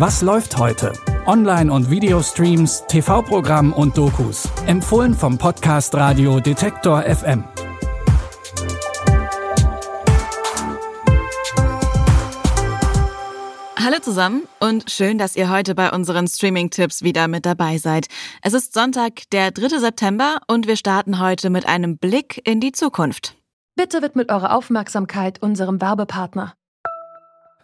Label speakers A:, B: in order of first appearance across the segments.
A: Was läuft heute? Online- und Videostreams, TV-Programm und Dokus. Empfohlen vom Podcast Radio Detektor FM.
B: Hallo zusammen und schön, dass ihr heute bei unseren Streaming-Tipps wieder mit dabei seid. Es ist Sonntag, der 3. September und wir starten heute mit einem Blick in die Zukunft.
C: Bitte widmet eure Aufmerksamkeit unserem Werbepartner.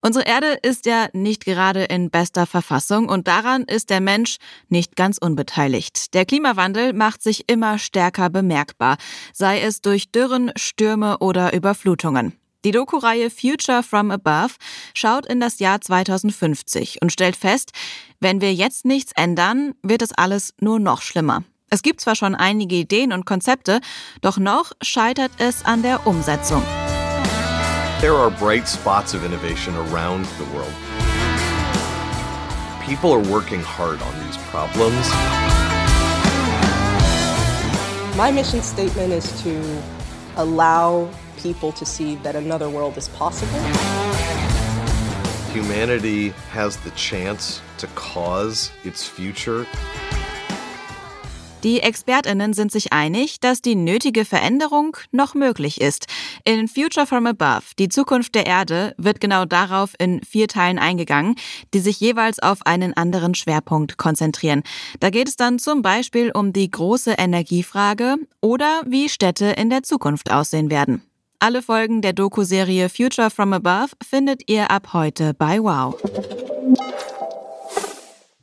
B: Unsere Erde ist ja nicht gerade in bester Verfassung und daran ist der Mensch nicht ganz unbeteiligt. Der Klimawandel macht sich immer stärker bemerkbar, sei es durch Dürren, Stürme oder Überflutungen. Die Doku-Reihe Future from Above schaut in das Jahr 2050 und stellt fest, wenn wir jetzt nichts ändern, wird es alles nur noch schlimmer. Es gibt zwar schon einige Ideen und Konzepte, doch noch scheitert es an der Umsetzung.
D: There are bright spots of innovation around the world. People are working hard on these problems.
E: My mission statement is to allow people to see that another world is possible.
D: Humanity has the chance to cause its future.
B: Die Expertinnen sind sich einig, dass die nötige Veränderung noch möglich ist. In Future from Above, die Zukunft der Erde, wird genau darauf in vier Teilen eingegangen, die sich jeweils auf einen anderen Schwerpunkt konzentrieren. Da geht es dann zum Beispiel um die große Energiefrage oder wie Städte in der Zukunft aussehen werden. Alle Folgen der Doku-Serie Future from Above findet ihr ab heute bei Wow.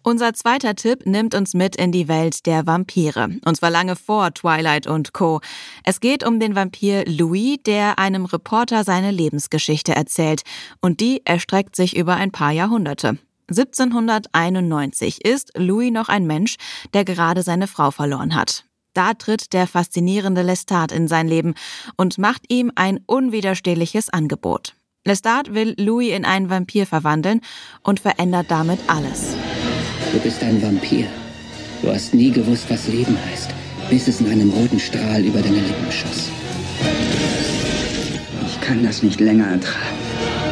B: Unser zweiter Tipp nimmt uns mit in die Welt der Vampire. Und zwar lange vor Twilight und Co. Es geht um den Vampir Louis, der einem Reporter seine Lebensgeschichte erzählt. Und die erstreckt sich über ein paar Jahrhunderte. 1791 ist Louis noch ein Mensch, der gerade seine Frau verloren hat. Da tritt der faszinierende Lestat in sein Leben und macht ihm ein unwiderstehliches Angebot. Lestat will Louis in einen Vampir verwandeln und verändert damit alles.
F: Du bist ein Vampir. Du hast nie gewusst, was Leben heißt, bis es in einem roten Strahl über deine Lippen schoss. Ich kann das nicht länger ertragen.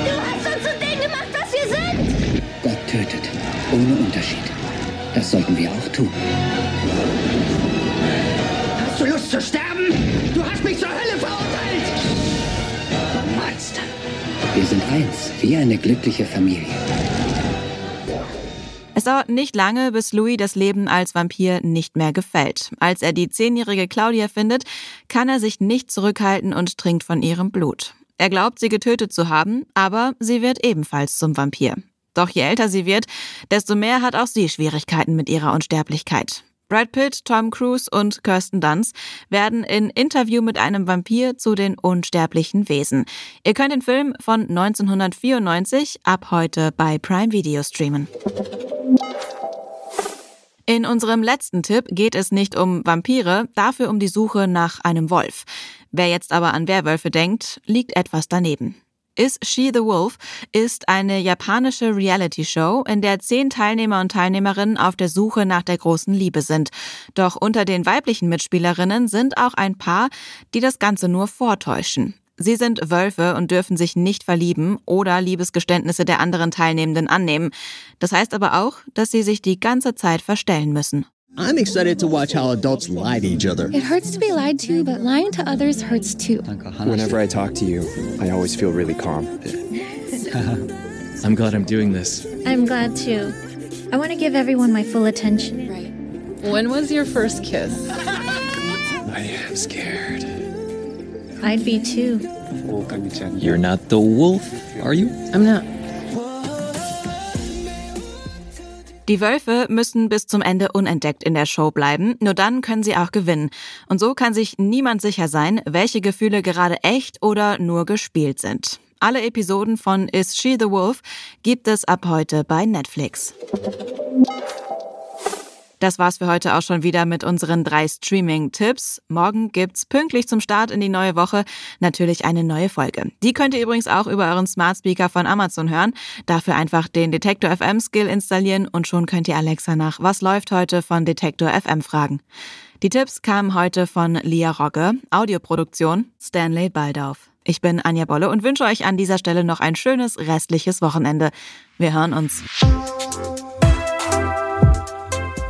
G: Du hast uns zu denen gemacht, was wir sind!
F: Gott tötet, ohne Unterschied. Das sollten wir auch tun. Hast du Lust zu sterben? Du hast mich zur Hölle verurteilt! Du Monster. Wir sind eins, wie eine glückliche Familie.
B: Es dauert nicht lange, bis Louis das Leben als Vampir nicht mehr gefällt. Als er die zehnjährige Claudia findet, kann er sich nicht zurückhalten und trinkt von ihrem Blut. Er glaubt, sie getötet zu haben, aber sie wird ebenfalls zum Vampir. Doch je älter sie wird, desto mehr hat auch sie Schwierigkeiten mit ihrer Unsterblichkeit. Brad Pitt, Tom Cruise und Kirsten Dunst werden in Interview mit einem Vampir zu den unsterblichen Wesen. Ihr könnt den Film von 1994 ab heute bei Prime Video streamen. In unserem letzten Tipp geht es nicht um Vampire, dafür um die Suche nach einem Wolf. Wer jetzt aber an Werwölfe denkt, liegt etwas daneben. Is She the Wolf ist eine japanische Reality-Show, in der zehn Teilnehmer und Teilnehmerinnen auf der Suche nach der großen Liebe sind. Doch unter den weiblichen Mitspielerinnen sind auch ein paar, die das Ganze nur vortäuschen. Sie sind Wölfe und dürfen sich nicht verlieben oder Liebesgeständnisse der anderen Teilnehmenden annehmen. Das heißt aber auch, dass sie sich die ganze Zeit verstellen müssen.
H: I'm excited to watch how adults lie to each other.
G: It hurts to be lied to, but lying to others hurts too.
I: Whenever I talk to you, I always feel really calm.
J: I'm glad I'm doing this.
G: I'm glad too. I want to give everyone my full attention.
K: Right. When was your first kiss?
I: I am scared.
G: I'd be too.
J: You're not the wolf, are you?
K: I'm not.
B: Die Wölfe müssen bis zum Ende unentdeckt in der Show bleiben, nur dann können sie auch gewinnen. Und so kann sich niemand sicher sein, welche Gefühle gerade echt oder nur gespielt sind. Alle Episoden von Is She the Wolf gibt es ab heute bei Netflix. Das war's für heute auch schon wieder mit unseren drei Streaming-Tipps. Morgen gibt's pünktlich zum Start in die neue Woche natürlich eine neue Folge. Die könnt ihr übrigens auch über euren Smart Speaker von Amazon hören. Dafür einfach den Detektor FM Skill installieren und schon könnt ihr Alexa nach Was läuft heute von Detektor FM fragen. Die Tipps kamen heute von Lia Rogge, Audioproduktion Stanley Baldauf. Ich bin Anja Bolle und wünsche euch an dieser Stelle noch ein schönes restliches Wochenende. Wir hören uns.